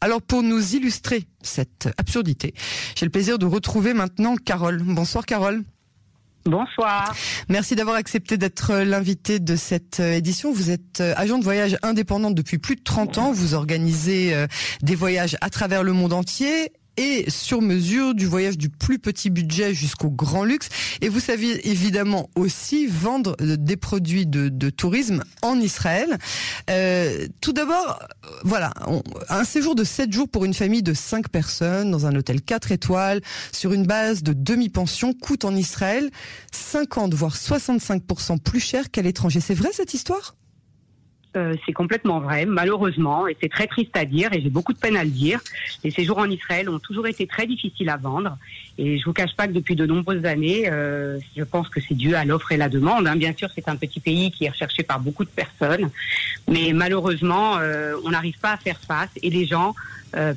Alors pour nous illustrer cette absurdité, j'ai le plaisir de retrouver maintenant Carole. Bonsoir Carole. Bonsoir. Merci d'avoir accepté d'être l'invité de cette euh, édition. Vous êtes euh, agent de voyage indépendante depuis plus de 30 ans. Vous organisez euh, des voyages à travers le monde entier et sur mesure du voyage du plus petit budget jusqu'au grand luxe. Et vous savez évidemment aussi vendre euh, des produits de, tourisme en Israël. Euh, tout d'abord, euh, voilà, un séjour de 7 jours pour une famille de 5 personnes dans un hôtel 4 étoiles sur une base de demi-pension coûte en Israël 50 voire 65% plus cher qu'à l'étranger. C'est vrai cette histoire? Euh, c'est complètement vrai, malheureusement, et c'est très triste à dire, et j'ai beaucoup de peine à le dire. Les séjours en Israël ont toujours été très difficiles à vendre, et je vous cache pas que depuis de nombreuses années, euh, je pense que c'est dû à l'offre et la demande. Hein. Bien sûr, c'est un petit pays qui est recherché par beaucoup de personnes, mais malheureusement, euh, on n'arrive pas à faire face, et les gens,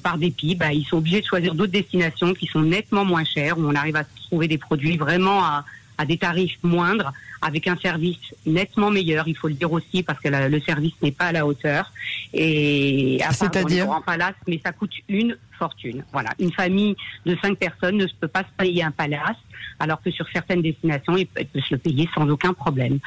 par dépit, bah, ils sont obligés de choisir d'autres destinations qui sont nettement moins chères, où on arrive à trouver des produits vraiment à à des tarifs moindres, avec un service nettement meilleur, il faut le dire aussi, parce que le service n'est pas à la hauteur. Et c'est-à-dire en palace, mais ça coûte une fortune. Voilà, une famille de cinq personnes ne peut pas se payer un palace, alors que sur certaines destinations, il peut se le payer sans aucun problème.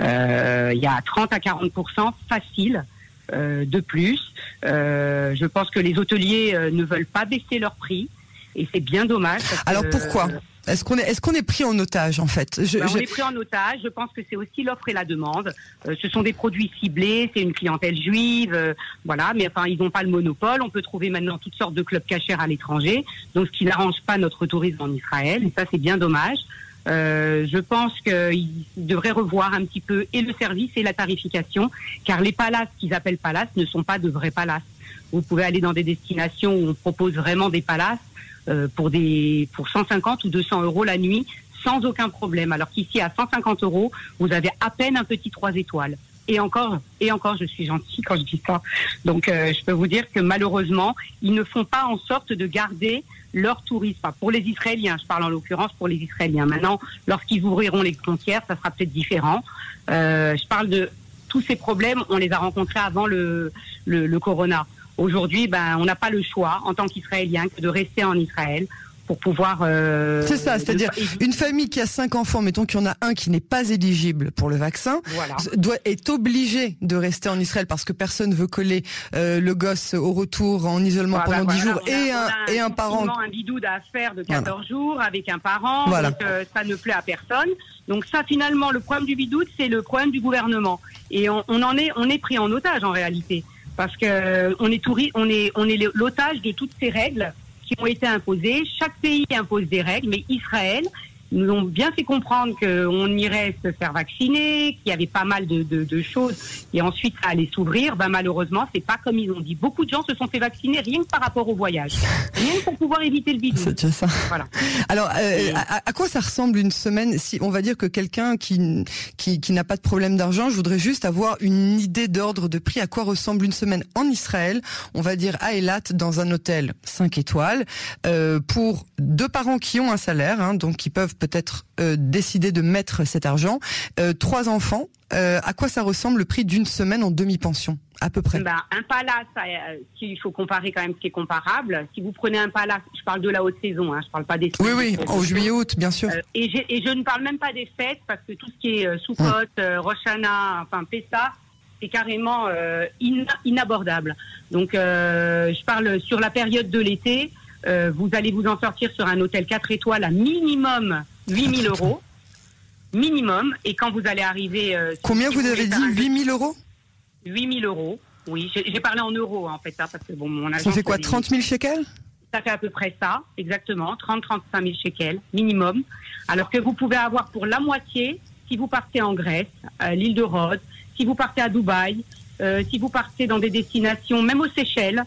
Euh, il y a 30 à 40% facile. Euh, de plus, euh, je pense que les hôteliers ne veulent pas baisser leur prix et c'est bien dommage. Alors pourquoi? Est-ce qu'on est, est-ce qu'on est pris en otage en fait? Je, ben, On est pris en otage. Je pense que c'est aussi l'offre et la demande. Euh, ce sont des produits ciblés, c'est une clientèle juive, euh, voilà. Mais enfin, ils n'ont pas le monopole. On peut trouver maintenant toutes sortes de clubs cachers à l'étranger, donc ce qui n'arrange pas notre tourisme en Israël. Et ça, c'est bien dommage. Euh, je pense qu'ils devraient revoir un petit peu et le service et la tarification, car les palaces qu'ils appellent palaces ne sont pas de vrais palaces. Vous pouvez aller dans des destinations où on propose vraiment des palaces pour des pour 150 ou 200 euros la nuit sans aucun problème. Alors qu'ici à 150 euros, vous avez à peine un petit 3 étoiles. Et encore, et encore, je suis gentille quand je dis ça. Donc, euh, je peux vous dire que malheureusement, ils ne font pas en sorte de garder leur tourisme. Pour les Israéliens, je parle en l'occurrence pour les Israéliens. Maintenant, lorsqu'ils ouvriront les frontières, ça sera peut-être différent. Euh, je parle de tous ces problèmes, on les a rencontrés avant le, le, le corona. Aujourd'hui, ben, on n'a pas le choix en tant qu'Israélien que de rester en Israël pour pouvoir. Euh, c'est ça, c'est-à-dire une famille qui a cinq enfants, mettons qu'il y en a un qui n'est pas éligible pour le vaccin, doit est obligé de rester en Israël parce que personne veut coller euh, le gosse au retour en isolement pendant dix jours et un, et un parent. Un bidoude à faire de 14 jours avec un parent, donc euh, ça ne plaît à personne. Donc ça, finalement, le problème du bidoude, c'est le problème du gouvernement, et on, on en est, on est pris en otage en réalité parce que euh, on est on est on est l'otage de toutes ces règles qui ont été imposées. Chaque pays impose des règles, mais Israël nous ont bien fait comprendre qu'on irait se faire vacciner, qu'il y avait pas mal de, de, de, choses, et ensuite ça allait s'ouvrir. Ben malheureusement, c'est pas comme ils ont dit. Beaucoup de gens se sont fait vacciner rien que par rapport au voyage, rien que pour pouvoir éviter le bidou. C'est ça. Voilà. Alors, euh, à, quoi ça ressemble une semaine Si on va dire que quelqu'un qui qui, qui n'a pas de problème d'argent, je voudrais juste avoir une idée d'ordre de prix. À quoi ressemble une semaine en Israël On va dire à Elat dans un hôtel 5 étoiles euh, pour deux parents qui ont un salaire, hein, donc qui peuvent peut-être euh, décider de mettre cet argent. Euh, trois enfants, euh, à quoi ça ressemble le prix d'une semaine en demi-pension à peu près? Ben, Un palace, il faut comparer quand même ce qui est comparable. Si vous prenez un palace, je parle de la haute saison, hein, je parle pas des Oui, oui, en juillet-août, bien sûr. et, et, je ne parle même pas des fêtes, parce que tout ce qui est Soukot, hum. Roshana, enfin Pessa, c'est carrément inabordable. Donc, je parle sur la période de l'été. Euh, vous allez vous en sortir sur un hôtel 4 étoiles à minimum 8000 euros. Minimum. Et quand vous allez arriver... Euh, Combien vous, avez dit 8000 euros 8000 euros, oui. J'ai parlé en euros, en fait, ça, parce que bon, mon Ça fait quoi, 30 000 shekels ça fait à peu près ça, exactement, 30-35 000 shekels minimum. Alors que vous pouvez avoir pour la moitié si vous partez en Grèce, à l'île de Rhodes, si vous partez à Dubaï, euh, si vous partez dans des destinations, même aux Seychelles,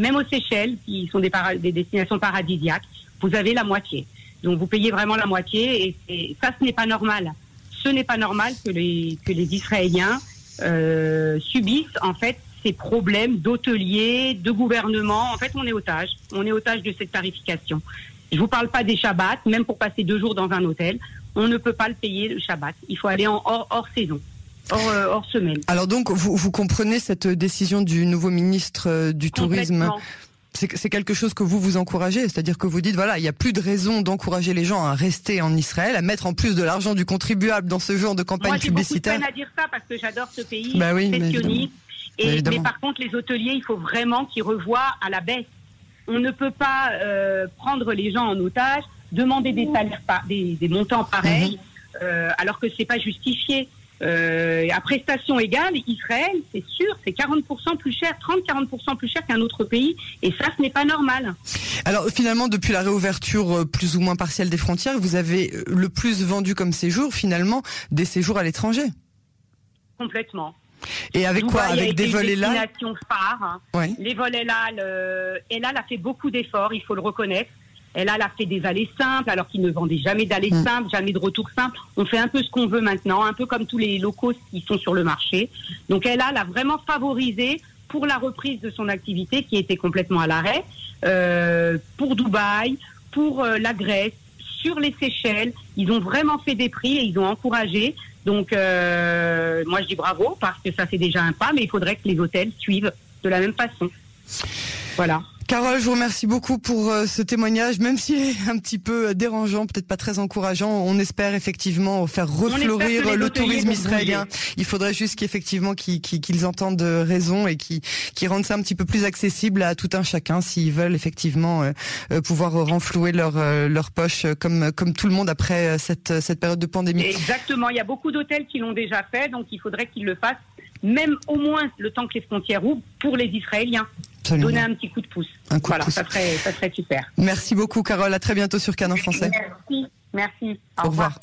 même aux Seychelles, qui sont des, des destinations paradisiaques, vous avez la moitié. Donc vous payez vraiment la moitié et, ça, ce n'est pas normal. Ce n'est pas normal que les, Israéliens euh, subissent en fait ces problèmes d'hôteliers, de gouvernement. En fait, on est otage. On est otage de cette tarification. Je vous parle pas des Shabbats, même pour passer deux jours dans un hôtel, on ne peut pas le payer le Shabbat. Il faut aller hors saison. Euh, hors, semaine. Alors donc, vous, vous comprenez cette décision du nouveau ministre euh, du Tourisme? C'est quelque chose que vous vous encouragez, c'est-à-dire que vous dites voilà, il n'y a plus de raison d'encourager les gens à rester en Israël, à mettre en plus de l'argent du contribuable dans ce genre de campagne Moi, publicitaire. Moi, j'ai à dire ça parce que j'adore ce pays, bah oui, mais, et, mais par contre, les hôteliers, il faut vraiment qu'ils revoient à la baisse. On ne peut pas euh, prendre les gens en otage, demander des salaires, des, des montants pareils, mhm. euh, alors que c'est pas justifié. Euh, à prestation égale, Israël, c'est sûr, c'est 40% plus cher, 30-40% plus cher qu'un autre pays, et ça, ce n'est pas normal. Alors finalement, depuis la réouverture euh, plus ou moins partielle des frontières, vous avez euh, le plus vendu comme séjour, finalement, des séjours à l'étranger. Complètement. Et avec quoi Avec des vols là phares. Hein. Les vols là, le... Elal a fait beaucoup d'efforts, il faut le reconnaître. Elle a fait des allées simples, alors qu'ils ne vendaient jamais d'allées mm. simples, jamais de retour simple. On fait un peu ce qu'on veut maintenant, un peu comme tous les locaux qui sont sur le marché. Donc elle a vraiment favorisé pour la reprise de son activité qui était complètement à l'arrêt, euh, pour Dubaï, pour euh, la Grèce, sur les Seychelles. Ils ont vraiment fait des prix et ils ont encouragé. Donc euh, moi je dis bravo parce que ça c'est déjà un pas, mais il faudrait que les hôtels suivent de la même façon. Voilà. Carole, je vous remercie beaucoup pour euh, ce témoignage, même s'il est un petit peu dérangeant, peut-être pas très encourageant. On espère effectivement faire refleurir le tourisme israélien. Il faudrait juste qu'effectivement qu'ils entendent raison et qu'ils rendent ça un petit peu plus accessible à tout un chacun s'ils veulent effectivement euh, euh, pouvoir renflouer leur leur poche comme comme tout le monde après cette cette période de pandémie. Exactement, il y a beaucoup d'hôtels qui l'ont déjà fait, donc il faudrait qu'ils le fassent même au moins le temps que les frontières ouvrent pour les Israéliens. Donner un petit coup de pouce. voilà, Ça, serait, ça serait super. Merci beaucoup, Carole. À très bientôt sur Canon Français. Merci. Merci. Au, revoir.